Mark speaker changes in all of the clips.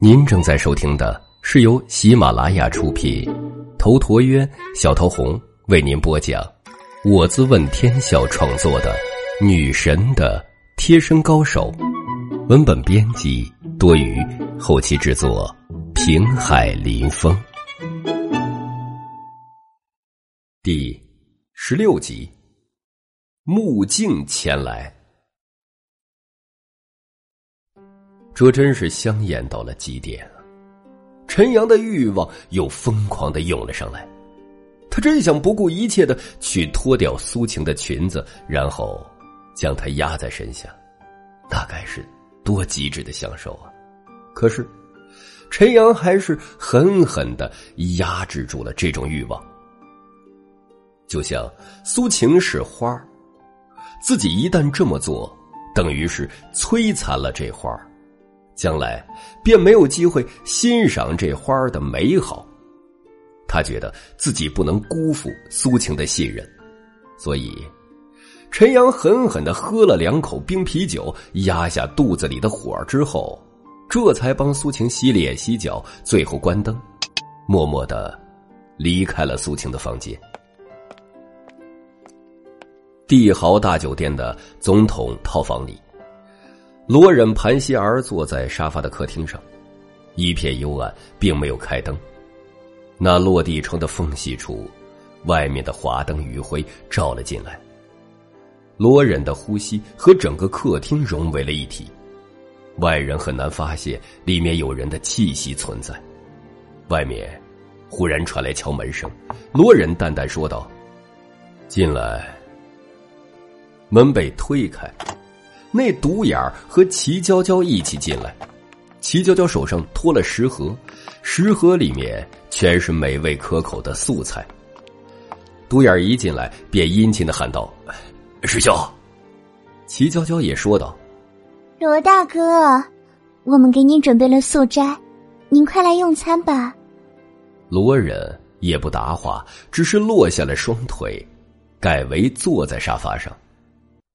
Speaker 1: 您正在收听的是由喜马拉雅出品，头陀渊、小桃红为您播讲，我自问天笑创作的《女神的贴身高手》，文本编辑多余，后期制作平海林风，第十六集，目镜前来。这真是香艳到了极点啊！陈阳的欲望又疯狂的涌了上来，他真想不顾一切的去脱掉苏晴的裙子，然后将她压在身下，那该是多极致的享受啊！可是，陈阳还是狠狠的压制住了这种欲望，就像苏晴是花自己一旦这么做，等于是摧残了这花将来便没有机会欣赏这花的美好，他觉得自己不能辜负苏晴的信任，所以陈阳狠狠的喝了两口冰啤酒，压下肚子里的火之后，这才帮苏晴洗脸洗脚，最后关灯，默默的离开了苏晴的房间。帝豪大酒店的总统套房里。罗忍盘膝而坐在沙发的客厅上，一片幽暗，并没有开灯。那落地窗的缝隙处，外面的华灯余晖照了进来。罗忍的呼吸和整个客厅融为了一体，外人很难发现里面有人的气息存在。外面忽然传来敲门声，罗忍淡淡说道：“进来。”门被推开。那独眼儿和齐娇娇一起进来，齐娇娇手上托了食盒，食盒里面全是美味可口的素菜。独眼儿一进来便殷勤的喊道：“师兄。”齐娇娇也说道：“
Speaker 2: 罗大哥，我们给您准备了素斋，您快来用餐吧。”
Speaker 1: 罗忍也不答话，只是落下了双腿，改为坐在沙发上。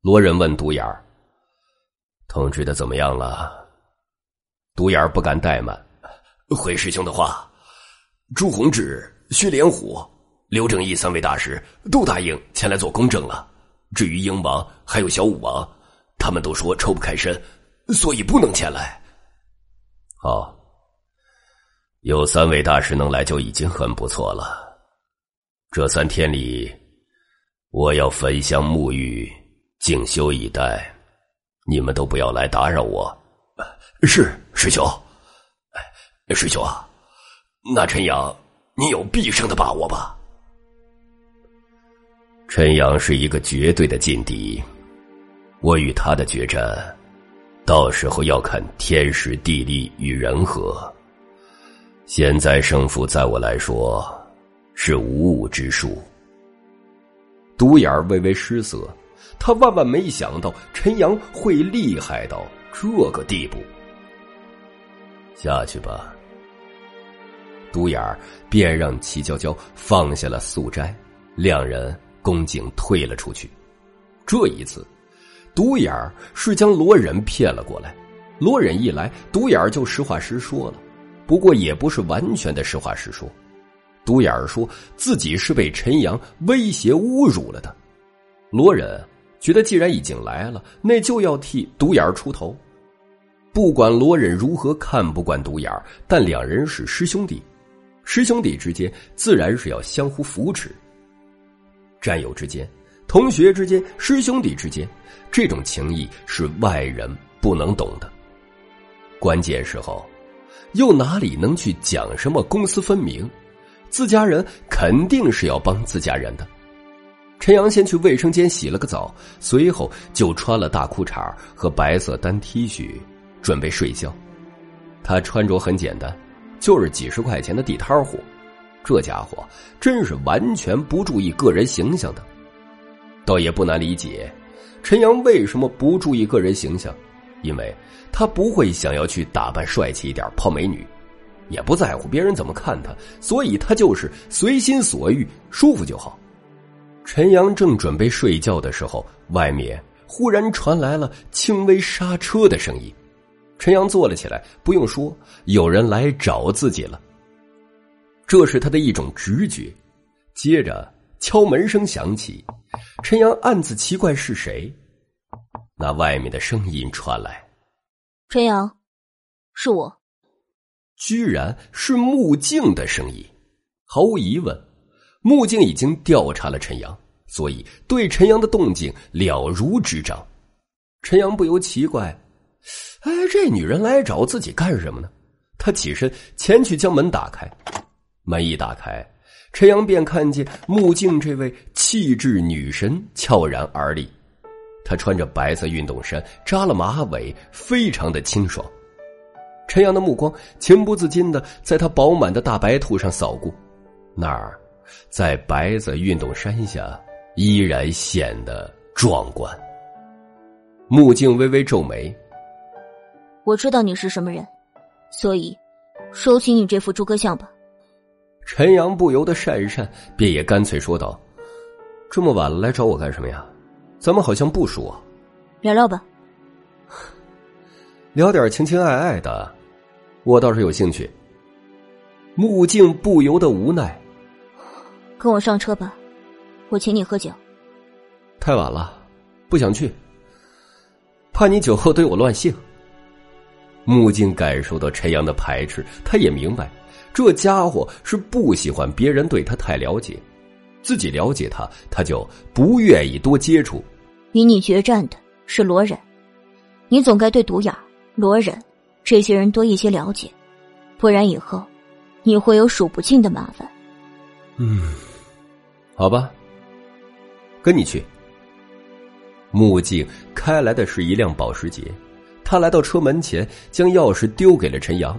Speaker 1: 罗忍问独眼儿。通知的怎么样了？独眼不敢怠慢，回师兄的话，朱洪志、薛连虎、刘正义三位大师都答应前来做公证了。至于鹰王还有小武王，他们都说抽不开身，所以不能前来。好，有三位大师能来就已经很不错了。这三天里，我要焚香沐浴，静修以待。你们都不要来打扰我。是师兄，师兄啊，那陈阳，你有必胜的把握吧？陈阳是一个绝对的劲敌，我与他的决战，到时候要看天时地利与人和。现在胜负在我来说是无物之数。独眼微微失色。他万万没想到陈阳会厉害到这个地步。下去吧。独眼儿便让齐娇娇放下了素斋，两人恭敬退了出去。这一次，独眼儿是将罗忍骗了过来。罗忍一来，独眼儿就实话实说了，不过也不是完全的实话实说。独眼儿说自己是被陈阳威胁侮辱了的，罗忍。觉得既然已经来了，那就要替独眼儿出头。不管罗忍如何看不惯独眼儿，但两人是师兄弟，师兄弟之间自然是要相互扶持。战友之间、同学之间、师兄弟之间，这种情谊是外人不能懂的。关键时候，又哪里能去讲什么公私分明？自家人肯定是要帮自家人的。陈阳先去卫生间洗了个澡，随后就穿了大裤衩和白色单 T 恤，准备睡觉。他穿着很简单，就是几十块钱的地摊货。这家伙真是完全不注意个人形象的。倒也不难理解，陈阳为什么不注意个人形象，因为他不会想要去打扮帅气一点泡美女，也不在乎别人怎么看他，所以他就是随心所欲，舒服就好。陈阳正准备睡觉的时候，外面忽然传来了轻微刹车的声音。陈阳坐了起来，不用说，有人来找自己了。这是他的一种直觉。接着敲门声响起，陈阳暗自奇怪是谁。那外面的声音传来：“
Speaker 3: 陈阳，是我。”
Speaker 1: 居然是穆静的声音。毫无疑问，穆静已经调查了陈阳，所以对陈阳的动静了如指掌。陈阳不由奇怪：“哎，这女人来找自己干什么呢？”他起身前去将门打开。门一打开，陈阳便看见穆静这位气质女神悄然而立。她穿着白色运动衫，扎了马尾，非常的清爽。陈阳的目光情不自禁的在她饱满的大白兔上扫过，那儿，在白色运动衫下依然显得壮观。穆静微微皱眉：“
Speaker 3: 我知道你是什么人，所以收起你这副诸葛相吧。”
Speaker 1: 陈阳不由得讪讪，便也干脆说道：“这么晚了来找我干什么呀？咱们好像不熟啊。
Speaker 3: 聊聊吧，
Speaker 1: 聊点情情爱爱的，我倒是有兴趣。”穆静不由得无奈：“
Speaker 3: 跟我上车吧，我请你喝酒。”
Speaker 1: 太晚了，不想去。怕你酒后对我乱性。木镜感受到陈阳的排斥，他也明白，这家伙是不喜欢别人对他太了解，自己了解他，他就不愿意多接触。
Speaker 3: 与你决战的是罗忍，你总该对独眼、罗忍这些人多一些了解，不然以后你会有数不尽的麻烦。
Speaker 1: 嗯，好吧，跟你去。穆静开来的是一辆保时捷，他来到车门前，将钥匙丢给了陈阳：“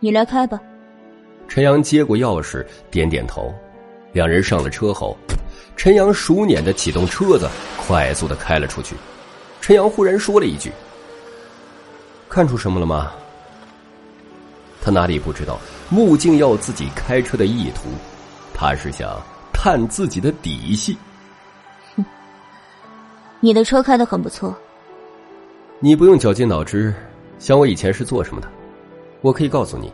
Speaker 3: 你来开吧。”
Speaker 1: 陈阳接过钥匙，点点头。两人上了车后，陈阳熟练的启动车子，快速的开了出去。陈阳忽然说了一句：“看出什么了吗？”他哪里不知道穆静要自己开车的意图，他是想探自己的底细。
Speaker 3: 哼你的车开的很不错。
Speaker 1: 你不用绞尽脑汁想我以前是做什么的，我可以告诉你，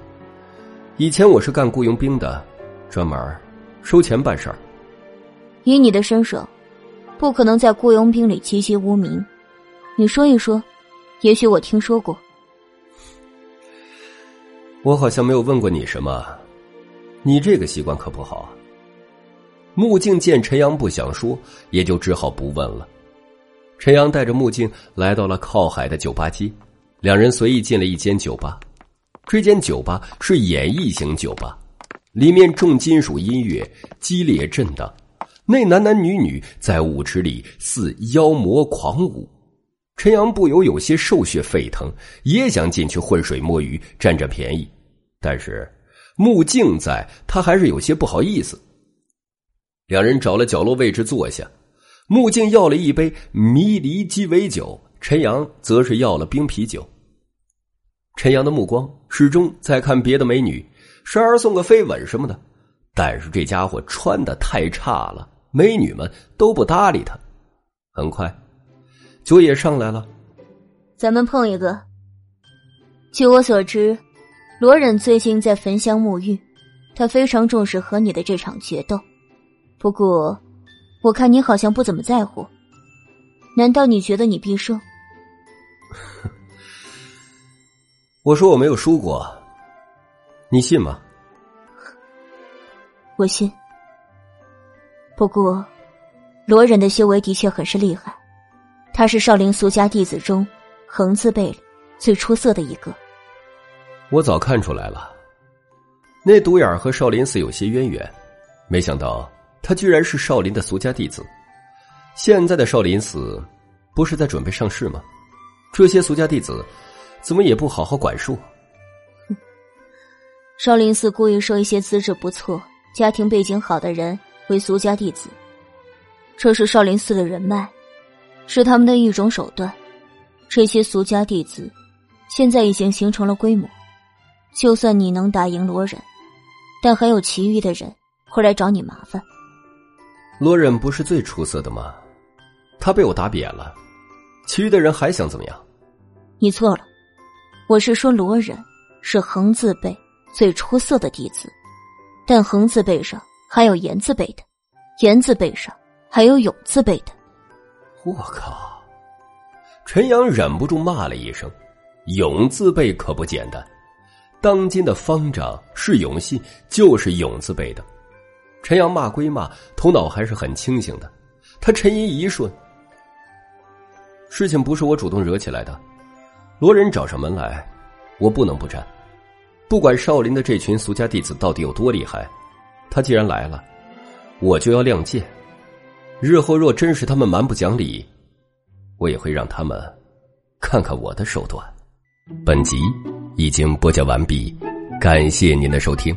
Speaker 1: 以前我是干雇佣兵的，专门收钱办事儿。
Speaker 3: 以你的身手，不可能在雇佣兵里籍籍无名。你说一说，也许我听说过。
Speaker 1: 我好像没有问过你什么，你这个习惯可不好。穆静见陈阳不想说，也就只好不问了。陈阳带着木镜来到了靠海的酒吧街，两人随意进了一间酒吧。这间酒吧是演艺型酒吧，里面重金属音乐激烈震荡，那男男女女在舞池里似妖魔狂舞。陈阳不由有些兽血沸腾，也想进去浑水摸鱼占占便宜，但是木镜在，他还是有些不好意思。两人找了角落位置坐下。穆静要了一杯迷离鸡尾酒，陈阳则是要了冰啤酒。陈阳的目光始终在看别的美女，时而送个飞吻什么的，但是这家伙穿的太差了，美女们都不搭理他。很快，酒也上来了，
Speaker 3: 咱们碰一个。据我所知，罗忍最近在焚香沐浴，他非常重视和你的这场决斗。不过。我看你好像不怎么在乎，难道你觉得你必胜？
Speaker 1: 我说我没有输过，你信吗？
Speaker 3: 我信。不过，罗忍的修为的确很是厉害，他是少林俗家弟子中横字辈里最出色的一个。
Speaker 1: 我早看出来了，那独眼和少林寺有些渊源，没想到。他居然是少林的俗家弟子，现在的少林寺不是在准备上市吗？这些俗家弟子怎么也不好好管束？
Speaker 3: 少林寺故意收一些资质不错、家庭背景好的人为俗家弟子，这是少林寺的人脉，是他们的一种手段。这些俗家弟子现在已经形成了规模，就算你能打赢罗忍，但还有其余的人会来找你麻烦。
Speaker 1: 罗忍不是最出色的吗？他被我打扁了，其余的人还想怎么样？
Speaker 3: 你错了，我是说罗忍是横字辈最出色的弟子，但横字辈上还有言字辈的，言字辈上还有永字辈的。
Speaker 1: 我靠！陈阳忍不住骂了一声：“永字辈可不简单，当今的方丈是永信，就是永字辈的。”陈阳骂归骂，头脑还是很清醒的。他沉吟一瞬，事情不是我主动惹起来的。罗仁找上门来，我不能不战。不管少林的这群俗家弟子到底有多厉害，他既然来了，我就要亮剑。日后若真是他们蛮不讲理，我也会让他们看看我的手段。本集已经播讲完毕，感谢您的收听。